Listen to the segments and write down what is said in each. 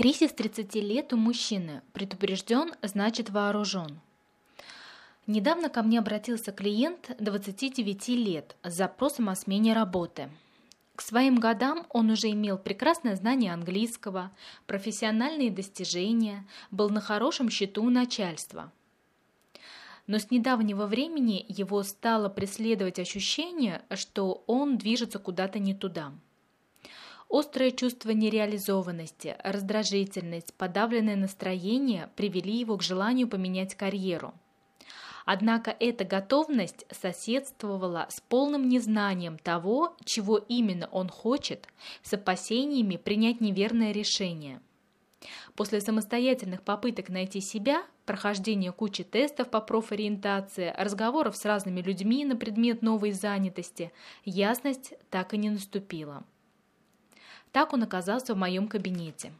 Кризис 30 лет у мужчины. Предупрежден, значит вооружен. Недавно ко мне обратился клиент 29 лет с запросом о смене работы. К своим годам он уже имел прекрасное знание английского, профессиональные достижения, был на хорошем счету у начальства. Но с недавнего времени его стало преследовать ощущение, что он движется куда-то не туда – Острое чувство нереализованности, раздражительность, подавленное настроение привели его к желанию поменять карьеру. Однако эта готовность соседствовала с полным незнанием того, чего именно он хочет, с опасениями принять неверное решение. После самостоятельных попыток найти себя, прохождения кучи тестов по профориентации, разговоров с разными людьми на предмет новой занятости, ясность так и не наступила. Так он оказался в моем кабинете.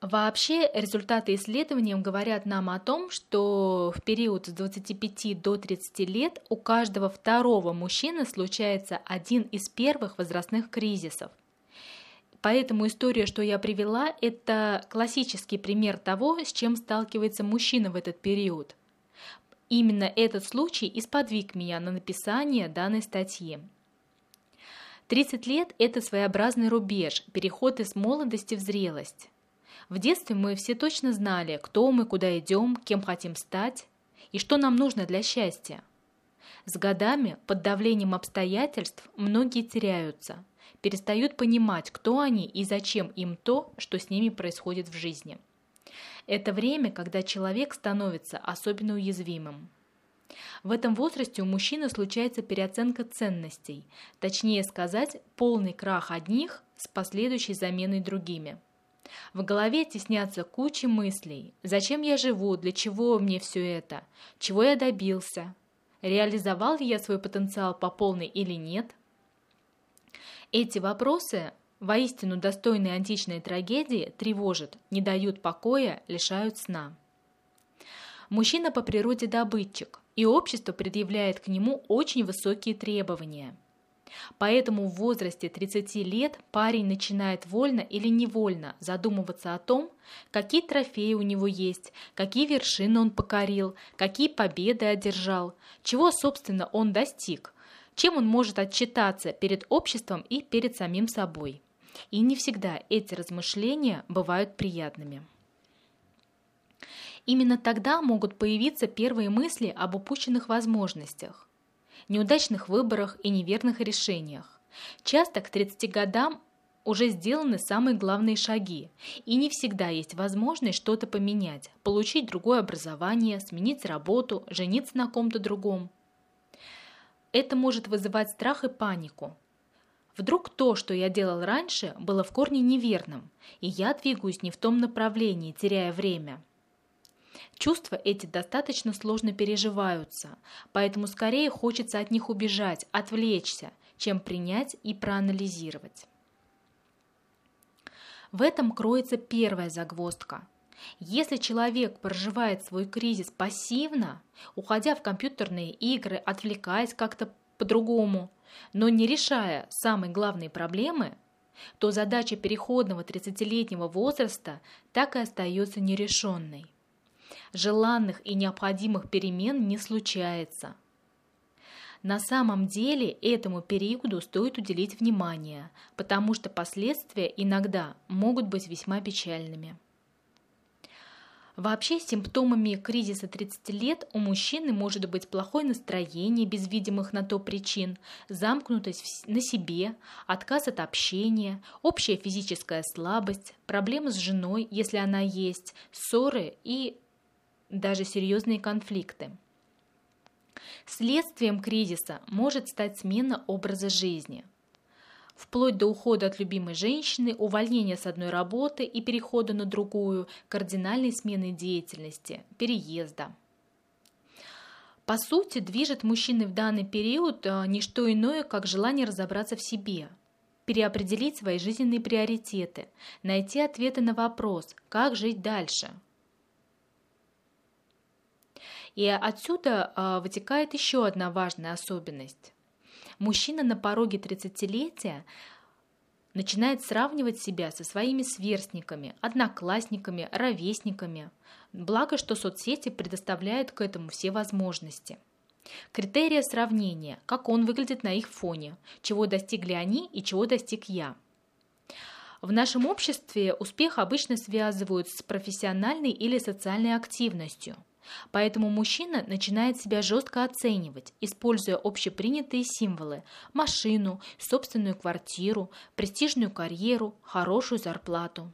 Вообще, результаты исследований говорят нам о том, что в период с 25 до 30 лет у каждого второго мужчины случается один из первых возрастных кризисов. Поэтому история, что я привела, это классический пример того, с чем сталкивается мужчина в этот период. Именно этот случай и сподвиг меня на написание данной статьи. 30 лет – это своеобразный рубеж, переход из молодости в зрелость. В детстве мы все точно знали, кто мы, куда идем, кем хотим стать и что нам нужно для счастья. С годами, под давлением обстоятельств, многие теряются, перестают понимать, кто они и зачем им то, что с ними происходит в жизни. Это время, когда человек становится особенно уязвимым. В этом возрасте у мужчины случается переоценка ценностей, точнее сказать, полный крах одних с последующей заменой другими. В голове теснятся кучи мыслей. Зачем я живу? Для чего мне все это? Чего я добился? Реализовал ли я свой потенциал по полной или нет? Эти вопросы, воистину достойные античной трагедии, тревожат, не дают покоя, лишают сна. Мужчина по природе добытчик, и общество предъявляет к нему очень высокие требования. Поэтому в возрасте 30 лет парень начинает вольно или невольно задумываться о том, какие трофеи у него есть, какие вершины он покорил, какие победы одержал, чего, собственно, он достиг, чем он может отчитаться перед обществом и перед самим собой. И не всегда эти размышления бывают приятными. Именно тогда могут появиться первые мысли об упущенных возможностях, неудачных выборах и неверных решениях. Часто к 30 годам уже сделаны самые главные шаги, и не всегда есть возможность что-то поменять, получить другое образование, сменить работу, жениться на ком-то другом. Это может вызывать страх и панику. Вдруг то, что я делал раньше, было в корне неверным, и я двигаюсь не в том направлении, теряя время – Чувства эти достаточно сложно переживаются, поэтому скорее хочется от них убежать, отвлечься, чем принять и проанализировать. В этом кроется первая загвоздка. Если человек проживает свой кризис пассивно, уходя в компьютерные игры, отвлекаясь как-то по-другому, но не решая самые главные проблемы, то задача переходного 30-летнего возраста так и остается нерешенной желанных и необходимых перемен не случается. На самом деле этому периоду стоит уделить внимание, потому что последствия иногда могут быть весьма печальными. Вообще симптомами кризиса 30 лет у мужчины может быть плохое настроение без видимых на то причин, замкнутость на себе, отказ от общения, общая физическая слабость, проблемы с женой, если она есть, ссоры и даже серьезные конфликты. Следствием кризиса может стать смена образа жизни. Вплоть до ухода от любимой женщины, увольнения с одной работы и перехода на другую, кардинальной смены деятельности, переезда. По сути, движет мужчины в данный период а, не что иное, как желание разобраться в себе, переопределить свои жизненные приоритеты, найти ответы на вопрос, как жить дальше – и отсюда а, вытекает еще одна важная особенность. Мужчина на пороге 30-летия начинает сравнивать себя со своими сверстниками, одноклассниками, ровесниками. Благо, что соцсети предоставляют к этому все возможности. Критерия сравнения, как он выглядит на их фоне, чего достигли они и чего достиг я. В нашем обществе успех обычно связывают с профессиональной или социальной активностью – Поэтому мужчина начинает себя жестко оценивать, используя общепринятые символы – машину, собственную квартиру, престижную карьеру, хорошую зарплату.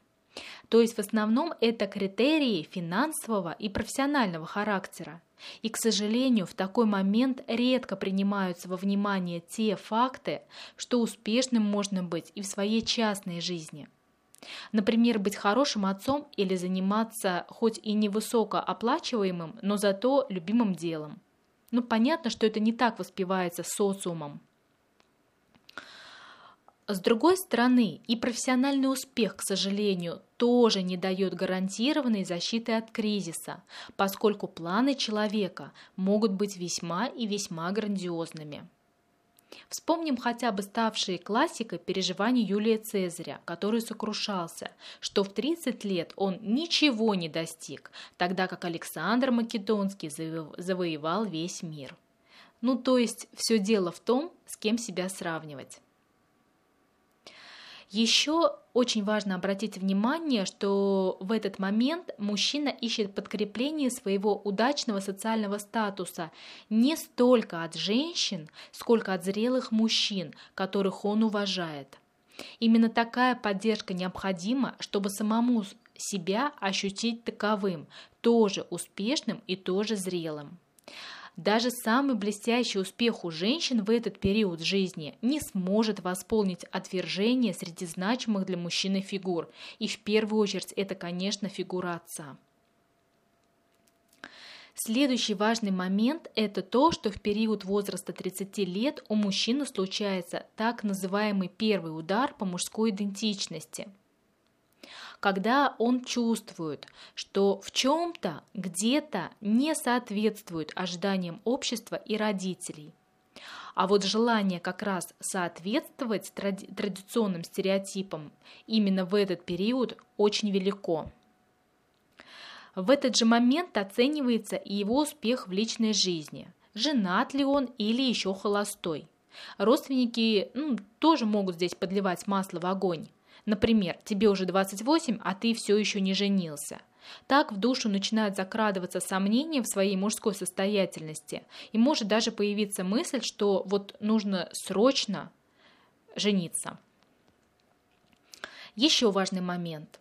То есть в основном это критерии финансового и профессионального характера. И, к сожалению, в такой момент редко принимаются во внимание те факты, что успешным можно быть и в своей частной жизни – Например, быть хорошим отцом или заниматься хоть и невысокооплачиваемым, но зато любимым делом. Ну, понятно, что это не так воспевается социумом. С другой стороны, и профессиональный успех, к сожалению, тоже не дает гарантированной защиты от кризиса, поскольку планы человека могут быть весьма и весьма грандиозными. Вспомним хотя бы ставшие классикой переживания Юлия Цезаря, который сокрушался, что в 30 лет он ничего не достиг, тогда как Александр Македонский завоевал весь мир. Ну то есть все дело в том, с кем себя сравнивать. Еще очень важно обратить внимание, что в этот момент мужчина ищет подкрепление своего удачного социального статуса не столько от женщин, сколько от зрелых мужчин, которых он уважает. Именно такая поддержка необходима, чтобы самому себя ощутить таковым, тоже успешным и тоже зрелым. Даже самый блестящий успех у женщин в этот период жизни не сможет восполнить отвержение среди значимых для мужчины фигур. И в первую очередь это, конечно, фигура отца. Следующий важный момент – это то, что в период возраста 30 лет у мужчины случается так называемый первый удар по мужской идентичности – когда он чувствует, что в чем-то, где-то не соответствует ожиданиям общества и родителей. А вот желание как раз соответствовать тради- традиционным стереотипам именно в этот период очень велико. В этот же момент оценивается и его успех в личной жизни. Женат ли он или еще холостой. Родственники ну, тоже могут здесь подливать масло в огонь. Например, тебе уже 28, а ты все еще не женился. Так в душу начинают закрадываться сомнения в своей мужской состоятельности, и может даже появиться мысль, что вот нужно срочно жениться. Еще важный момент.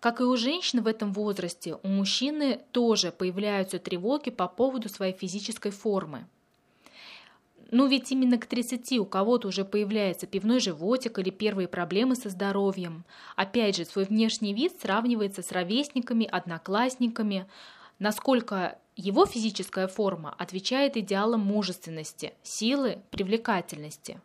Как и у женщин в этом возрасте, у мужчины тоже появляются тревоги по поводу своей физической формы. Ну ведь именно к 30 у кого-то уже появляется пивной животик или первые проблемы со здоровьем. Опять же, свой внешний вид сравнивается с ровесниками, одноклассниками. Насколько его физическая форма отвечает идеалам мужественности, силы, привлекательности.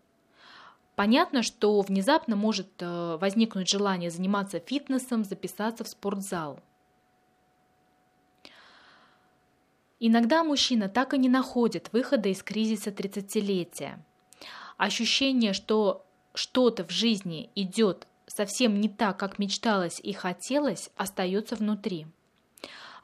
Понятно, что внезапно может э, возникнуть желание заниматься фитнесом, записаться в спортзал – Иногда мужчина так и не находит выхода из кризиса 30-летия. Ощущение, что что-то в жизни идет совсем не так, как мечталось и хотелось, остается внутри.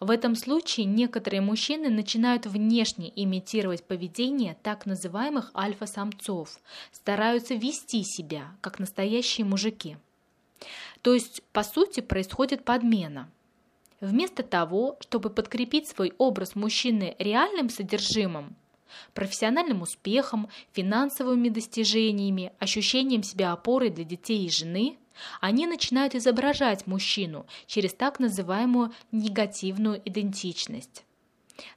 В этом случае некоторые мужчины начинают внешне имитировать поведение так называемых альфа-самцов, стараются вести себя, как настоящие мужики. То есть, по сути, происходит подмена – Вместо того, чтобы подкрепить свой образ мужчины реальным содержимым, профессиональным успехом, финансовыми достижениями, ощущением себя опорой для детей и жены, они начинают изображать мужчину через так называемую негативную идентичность.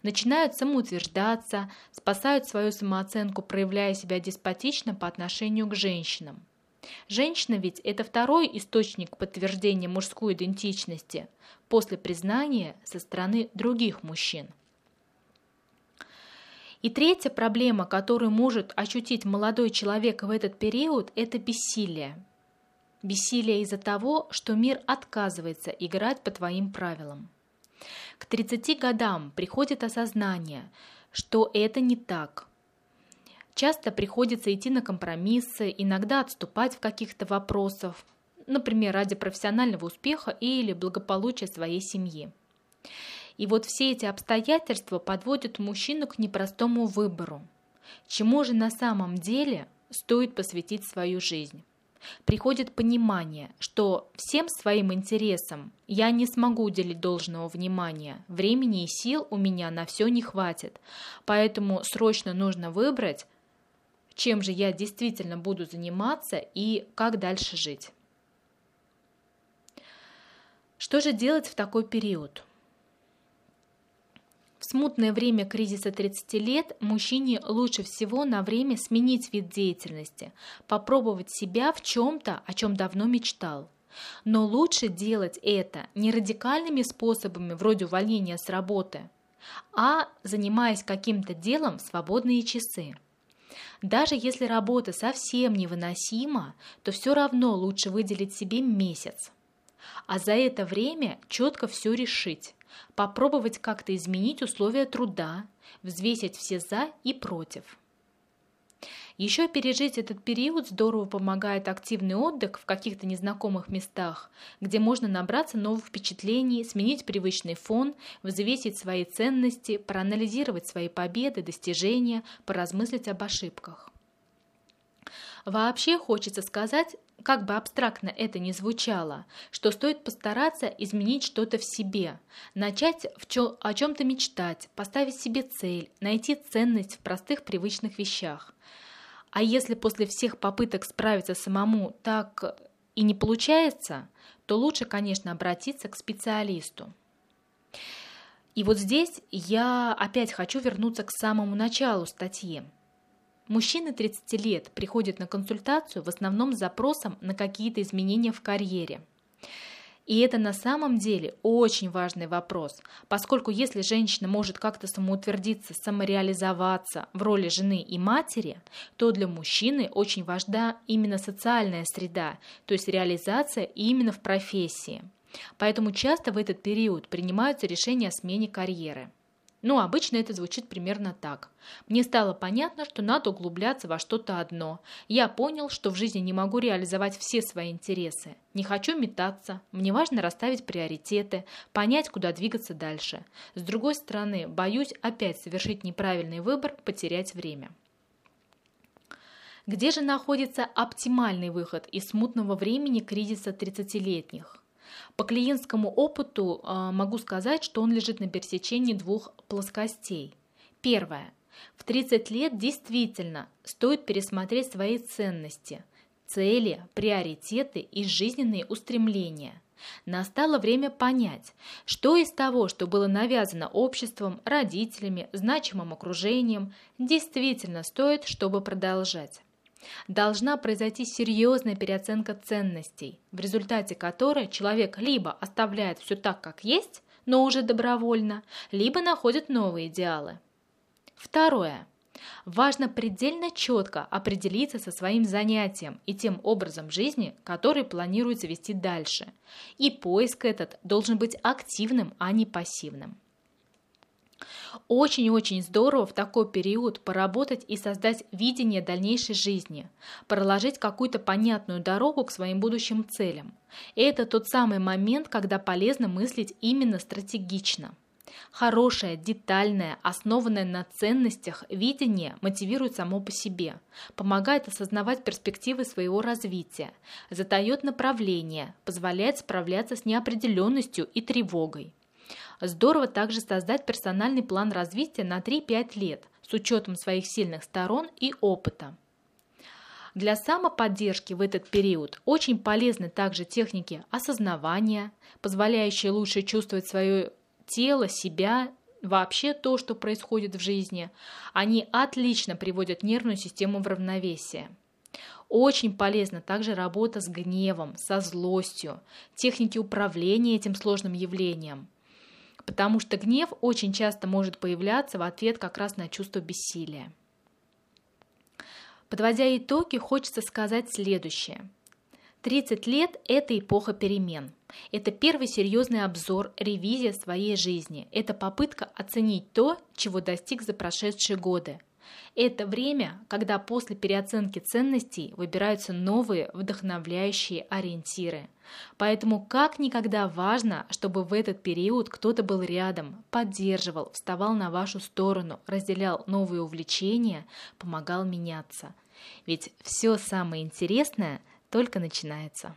Начинают самоутверждаться, спасают свою самооценку, проявляя себя деспотично по отношению к женщинам. Женщина ведь это второй источник подтверждения мужской идентичности после признания со стороны других мужчин. И третья проблема, которую может ощутить молодой человек в этот период, это бессилие. Бессилие из-за того, что мир отказывается играть по твоим правилам. К 30 годам приходит осознание, что это не так – Часто приходится идти на компромиссы, иногда отступать в каких-то вопросах, например, ради профессионального успеха или благополучия своей семьи. И вот все эти обстоятельства подводят мужчину к непростому выбору. Чему же на самом деле стоит посвятить свою жизнь? Приходит понимание, что всем своим интересам я не смогу уделить должного внимания, времени и сил у меня на все не хватит, поэтому срочно нужно выбрать, чем же я действительно буду заниматься и как дальше жить. Что же делать в такой период? В смутное время кризиса 30 лет мужчине лучше всего на время сменить вид деятельности, попробовать себя в чем-то, о чем давно мечтал. Но лучше делать это не радикальными способами вроде увольнения с работы, а занимаясь каким-то делом в свободные часы. Даже если работа совсем невыносима, то все равно лучше выделить себе месяц – а за это время четко все решить, попробовать как-то изменить условия труда, взвесить все «за» и «против». Еще пережить этот период здорово помогает активный отдых в каких-то незнакомых местах, где можно набраться новых впечатлений, сменить привычный фон, взвесить свои ценности, проанализировать свои победы, достижения, поразмыслить об ошибках. Вообще хочется сказать, как бы абстрактно это ни звучало, что стоит постараться изменить что-то в себе, начать в чё, о чем-то мечтать, поставить себе цель, найти ценность в простых привычных вещах. А если после всех попыток справиться самому так и не получается, то лучше, конечно, обратиться к специалисту. И вот здесь я опять хочу вернуться к самому началу статьи. Мужчины 30 лет приходят на консультацию в основном с запросом на какие-то изменения в карьере. И это на самом деле очень важный вопрос, поскольку если женщина может как-то самоутвердиться, самореализоваться в роли жены и матери, то для мужчины очень важна именно социальная среда, то есть реализация именно в профессии. Поэтому часто в этот период принимаются решения о смене карьеры. Ну, обычно это звучит примерно так. Мне стало понятно, что надо углубляться во что-то одно. Я понял, что в жизни не могу реализовать все свои интересы. Не хочу метаться. Мне важно расставить приоритеты, понять, куда двигаться дальше. С другой стороны, боюсь опять совершить неправильный выбор, потерять время. Где же находится оптимальный выход из смутного времени кризиса 30-летних? По клиентскому опыту а, могу сказать, что он лежит на пересечении двух плоскостей. Первое. В 30 лет действительно стоит пересмотреть свои ценности, цели, приоритеты и жизненные устремления. Настало время понять, что из того, что было навязано обществом, родителями, значимым окружением, действительно стоит, чтобы продолжать. Должна произойти серьезная переоценка ценностей, в результате которой человек либо оставляет все так, как есть, но уже добровольно, либо находит новые идеалы. Второе. Важно предельно четко определиться со своим занятием и тем образом жизни, который планируется вести дальше. И поиск этот должен быть активным, а не пассивным. Очень-очень здорово в такой период поработать и создать видение дальнейшей жизни, проложить какую-то понятную дорогу к своим будущим целям. Это тот самый момент, когда полезно мыслить именно стратегично. Хорошее, детальное, основанное на ценностях видение мотивирует само по себе, помогает осознавать перспективы своего развития, задает направление, позволяет справляться с неопределенностью и тревогой. Здорово также создать персональный план развития на 3-5 лет с учетом своих сильных сторон и опыта. Для самоподдержки в этот период очень полезны также техники осознавания, позволяющие лучше чувствовать свое тело, себя, вообще то, что происходит в жизни. Они отлично приводят нервную систему в равновесие. Очень полезна также работа с гневом, со злостью, техники управления этим сложным явлением потому что гнев очень часто может появляться в ответ как раз на чувство бессилия. Подводя итоги, хочется сказать следующее. 30 лет – это эпоха перемен. Это первый серьезный обзор, ревизия своей жизни. Это попытка оценить то, чего достиг за прошедшие годы. Это время, когда после переоценки ценностей выбираются новые вдохновляющие ориентиры. Поэтому как никогда важно, чтобы в этот период кто-то был рядом, поддерживал, вставал на вашу сторону, разделял новые увлечения, помогал меняться. Ведь все самое интересное только начинается.